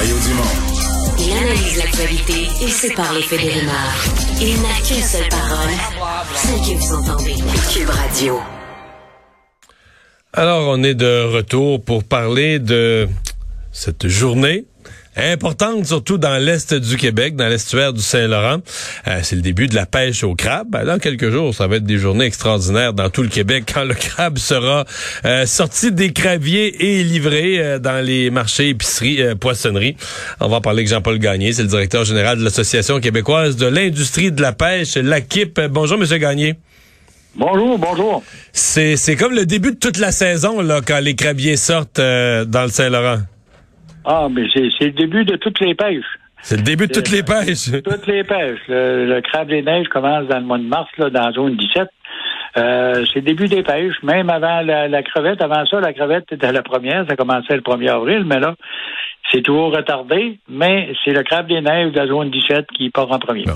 Mario Dumont. Il analyse l'actualité et sépare les faits des rumeurs. Il n'a qu'une seule parole, celle que vous entendez. Cube Radio. Alors, on est de retour pour parler de cette journée importante, surtout dans l'est du Québec, dans l'estuaire du Saint-Laurent. Euh, c'est le début de la pêche au crabe. Ben, dans quelques jours, ça va être des journées extraordinaires dans tout le Québec quand le crabe sera euh, sorti des craviers et livré euh, dans les marchés, épiceries, euh, poissonneries. On va en parler avec Jean-Paul Gagné, c'est le directeur général de l'Association québécoise de l'industrie de la pêche, l'AQIP. Bonjour, Monsieur Gagné. Bonjour, bonjour. C'est, c'est comme le début de toute la saison là, quand les crabiers sortent euh, dans le Saint-Laurent. Ah, mais c'est le début de toutes les pêches. C'est le début de toutes les pêches. Toutes les pêches. Le, le crabe des neiges commence dans le mois de mars, là, dans la zone 17. Euh, c'est le début des pêches, même avant la, la crevette. Avant ça, la crevette était la première, ça commençait le 1er avril, mais là, c'est toujours retardé, mais c'est le crabe des neiges de la zone 17 qui part en premier. Bon.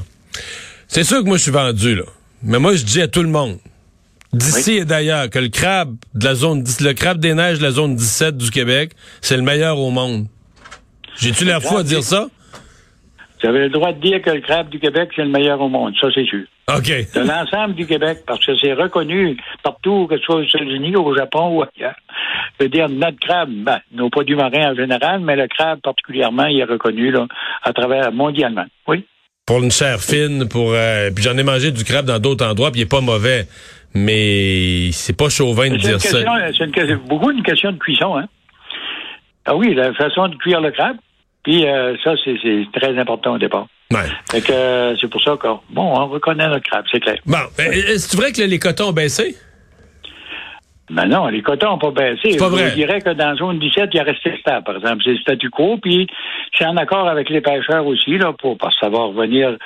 C'est sûr que moi, je suis vendu, là. Mais moi, je dis à tout le monde, d'ici et d'ailleurs, que le crabe de la zone, 10 le crabe des neiges de la zone 17 du Québec, c'est le meilleur au monde. J'ai-tu l'air fou à dire ça? Vous avez le droit de dire que le crabe du Québec, c'est le meilleur au monde, ça c'est sûr. OK. De l'ensemble du Québec, parce que c'est reconnu partout, que ce soit aux États-Unis, au Japon ou ailleurs. Je veux dire, notre crabe, ben, nos produits marins en général, mais le crabe particulièrement, il est reconnu là, à travers mondialement. Oui. Pour une chair fine, pour euh, puis j'en ai mangé du crabe dans d'autres endroits, puis il est pas mauvais. Mais c'est pas chauvin de dire ça. c'est une question- beaucoup une question de cuisson, hein. Ah oui, la façon de cuire le crabe. Puis euh, ça, c'est c'est très important au départ. Ouais. Fait que euh, c'est pour ça que bon, on reconnaît le crabe, c'est clair. Bon, ben, est-ce vrai que les cotons ont baissé? Mais non, les cotons n'ont pas baissé. C'est pas vrai. Je dirais que dans la zone 17, il est resté stable, par exemple. C'est le statu quo, puis c'est en accord avec les pêcheurs aussi, là, pour, parce que ça va revenir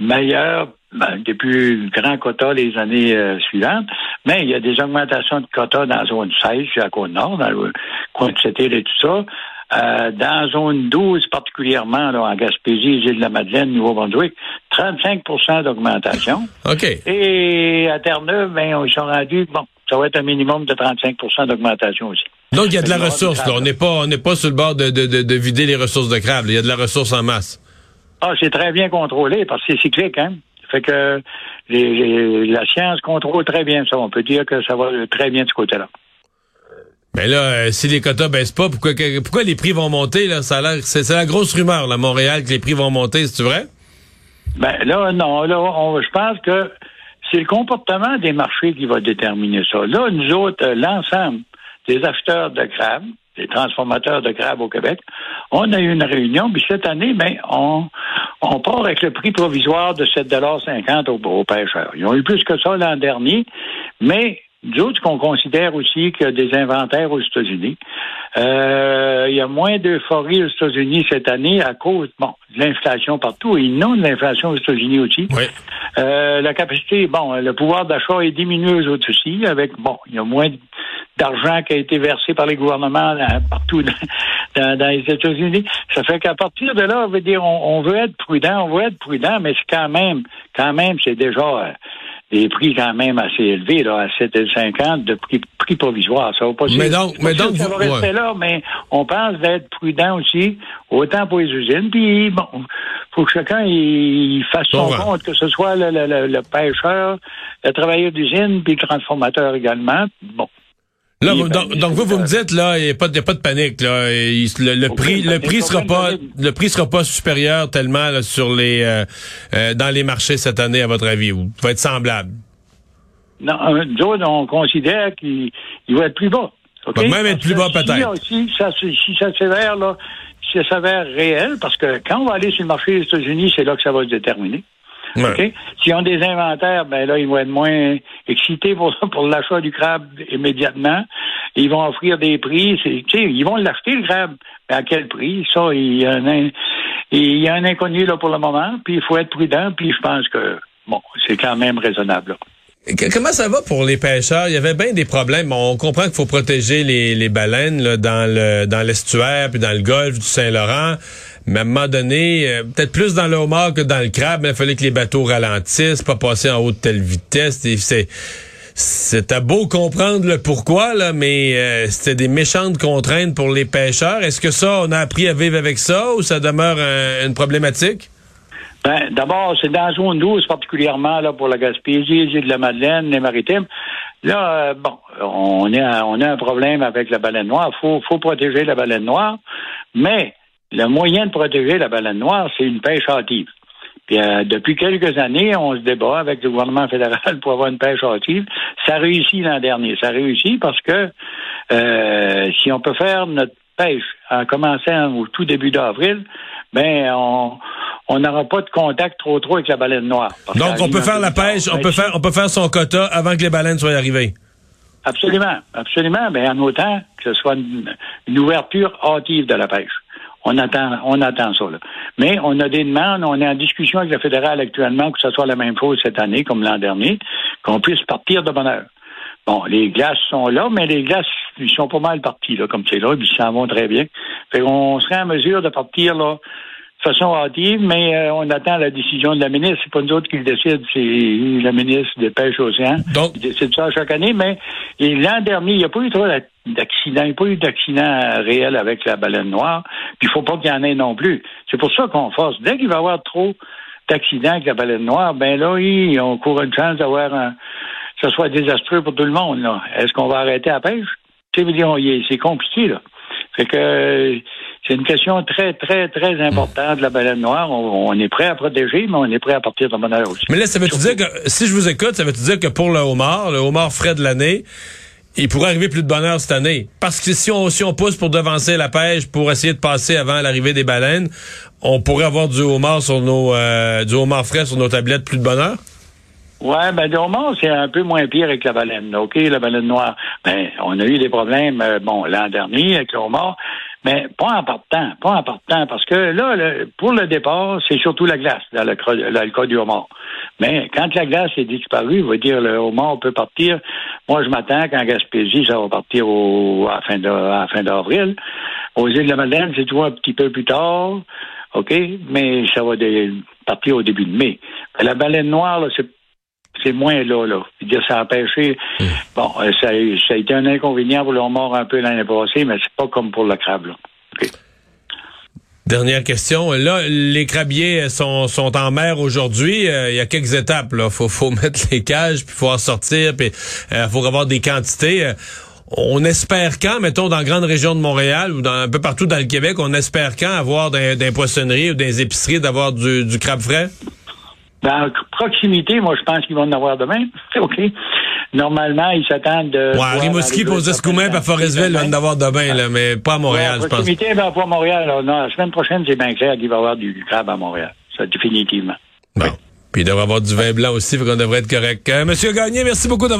meilleur ben, des plus grands quotas les années euh, suivantes. Mais il y a des augmentations de quotas dans la zone 16, sur la Côte-Nord, dans le coin de cette île et tout ça. Euh, dans la zone 12, particulièrement là, en Gaspésie, les îles de la Madeleine, Nouveau-Brunswick, 35% d'augmentation. OK. Et à Terre-Neuve, ben, ils sont rendus, bon, ça va être un minimum de 35% d'augmentation aussi. Donc, il y a de la ressource, là. On n'est pas, on n'est pas sur le bord de, de, de, de vider les ressources de crabe. Il y a de la ressource en masse. Ah, c'est très bien contrôlé parce que c'est cyclique, hein. Fait que les- les- la science contrôle très bien ça. On peut dire que ça va très bien de ce côté-là. Mais là, euh, si les quotas baissent pas, pourquoi, que- pourquoi les prix vont monter, là? Ça a l'air, c'est, la grosse rumeur, là, à Montréal, que les prix vont monter, c'est vrai? Ben là, non, là, on- je pense que c'est le comportement des marchés qui va déterminer ça. Là, nous autres, euh, l'ensemble des acheteurs de crabes, des transformateurs de crabes au Québec, on a eu une réunion, puis cette année, ben, on, on part avec le prix provisoire de 7,50 aux, aux pêcheurs. Ils ont eu plus que ça l'an dernier, mais nous autres, qu'on considère aussi qu'il y a des inventaires aux États-Unis. Euh, il y a moins d'euphorie aux États-Unis cette année à cause, bon, de l'inflation partout et non de l'inflation aux États-Unis aussi. Oui. Euh, la capacité, bon, le pouvoir d'achat est diminué aux autres aussi, avec, bon, il y a moins d'argent qui a été versé par les gouvernements dans- partout dans, dans- dans les États-Unis. Ça fait qu'à partir de là, on veut dire, on, on veut être prudent, on veut être prudent, mais c'est quand même, quand même, c'est déjà euh, des prix quand même assez élevés, là, à 7,50 de prix, prix provisoire. Ça va pas Mais donc- mais donc ça va vous- rester ouais. là, mais on pense d'être prudent aussi, autant pour les usines, puis bon, faut que chacun il, fasse son compte, que ce soit le, le- le- le pêcheur, le travailleur d'usine, puis le transformateur également. Bon. Là, Oui, vous- donc, donc vous, vous me dites, là, il n'y a, pas de- il y a pas de panique, là. Il- le, prix, le prix sera pas, le prix sera pas supérieur tellement, là, sur les, euh, euh, dans les marchés cette année, à votre avis. Ou va être semblable? Non, euh, autres, on considère qu'il il va être plus bas. OK? Va même être plus bas, peut-être. Si, si ça, si ça s'avère, là, si ça s'avère réel, parce que quand on va aller sur le marché des États-Unis, c'est là que ça va se déterminer. Ouais. S'ils ont des inventaires, ben là, ils vont être moins excités pour, pour l'achat du crabe immédiatement. Ils vont offrir des prix. ils vont l'acheter, le crabe. Mais à quel prix? Ça, il y a un, il y a un inconnu là pour le moment. Puis il faut être prudent. Puis je pense que, bon, c'est quand même raisonnable. là. Comment ça va pour les pêcheurs? Il y avait bien des problèmes. On comprend qu'il faut protéger les, les baleines là, dans le dans l'estuaire puis dans le golfe du Saint-Laurent. Mais à un moment donné, euh, peut-être plus dans le homard que dans le crabe, mais il fallait que les bateaux ralentissent, pas passer en haut de telle vitesse. C'est c'est à beau comprendre le pourquoi, là, mais euh, c'était des méchantes contraintes pour les pêcheurs. Est-ce que ça, on a appris à vivre avec ça ou ça demeure une problématique? Ben, d'abord, c'est dans la zone 12, particulièrement là, pour la Gaspésie, les îles de la Madeleine, les maritimes. Là, euh, bon, on, a, on a un problème avec la baleine noire. Faut, faut protéger la baleine noire, mais le moyen de protéger la baleine noire, c'est une pêche hâtive. Puis euh, depuis quelques années, on se débat avec le gouvernement fédéral pour avoir une pêche hâtive. Ça réussit l'an dernier. Ça réussit parce que euh, si on peut faire notre pêche en commençant au tout début d'avril, ben on on n'aura pas de contact trop trop avec la baleine noire. Donc on peut faire la pêche, on peut faire on peut faire son quota avant que les baleines soient arrivées. Absolument, absolument, mais en autant que ce soit une ouverture hâtive de la pêche. On attend, on attend ça. Là. Mais on a des demandes, on est en discussion avec le fédéral actuellement que ce soit la même chose cette année comme l'an dernier, qu'on puisse partir de bonne heure. Bon, les glaces sont là, mais les glaces, ils sont pas mal partis, là, comme c'est là, ils s'en vont très bien. Fait qu'on serait en mesure de partir, là, façon hâtive, mais euh, on attend la décision de la ministre. C'est pas nous autres qui le décident, c'est la ministre des Pêches Océan Donc... qui décide ça chaque année. Mais l'an dernier, il n'y a pas eu trop d'accidents. Il n'y a pas eu d'accident réel avec la baleine noire. Puis il faut pas qu'il y en ait non plus. C'est pour ça qu'on force. Dès qu'il va y avoir trop d'accidents avec la baleine noire, ben là, oui, on court une chance d'avoir un que ce soit désastreux pour tout le monde. Est-ce qu'on va arrêter la pêche? C'est compliqué, là. Fait que c'est une question très, très, très importante de la baleine noire. On, est prêt à protéger, mais on est prêt à partir de bonne heure aussi. Mais là, ça veut-tu dire que, si je vous écoute, ça veut-tu dire que pour le homard, le homard frais de l'année, il pourrait arriver plus de bonheur cette année? Parce que si on, si on pousse pour devancer la pêche, pour essayer de passer avant l'arrivée des baleines, on pourrait avoir du homard sur nos, euh, du homard frais sur nos tablettes plus de bonheur? Ouais, ben le homard, c'est un peu moins pire avec la baleine. OK, la baleine noire. Ben, on a eu des problèmes, euh, bon, l'an dernier avec le homard. Mais pas en partant, pas en partant, parce que là, pour le départ, c'est surtout la glace dans le, cas du homard. Mais quand la glace est disparue, il va dire le homard peut partir. Moi, je m'attends qu'en Gaspésie, ça va partir au, à la fin d'avril. Aux îles de la Madeleine, c'est toujours un petit peu plus tard. OK? Mais ça va partir au début de mai. la baleine noire, c'est c'est moins là, là. Dire ça a empêché. Hmm. Bon, euh, ça, ça, a été un inconvénient pour le mort un peu l'année passée, mais c'est pas comme pour le crabe, là. Dernière question. Là, les crabiers sont, sont en mer aujourd'hui. Euh, il y a quelques étapes. Là, faut, faut mettre les cages, puis faut en sortir, puis euh, faut avoir des quantités. on espère quand, mettons, dans la grande région de Montréal ou dans, un peu partout dans le Québec, on espère quand avoir des, poissonneries ou des épiceries d'avoir du, du crabe frais? Dans proximité, moi, je pense qu'ils vont en avoir demain. OK. Normalement, ils s'attendent de. Ouais, Rimouski, pour Escoumins, à Forestville, ils vont en avoir demain, là, mais pas à Montréal, je pense. Proximité, ben, pas à Montréal. Non, la semaine prochaine, c'est bien clair qu'il va y avoir du crabe à Montréal. Ça, définitivement. Bon. Puis il devrait y avoir du vin blanc aussi, qu'on devrait être correct. Euh, Monsieur Gagné, merci beaucoup d'avoir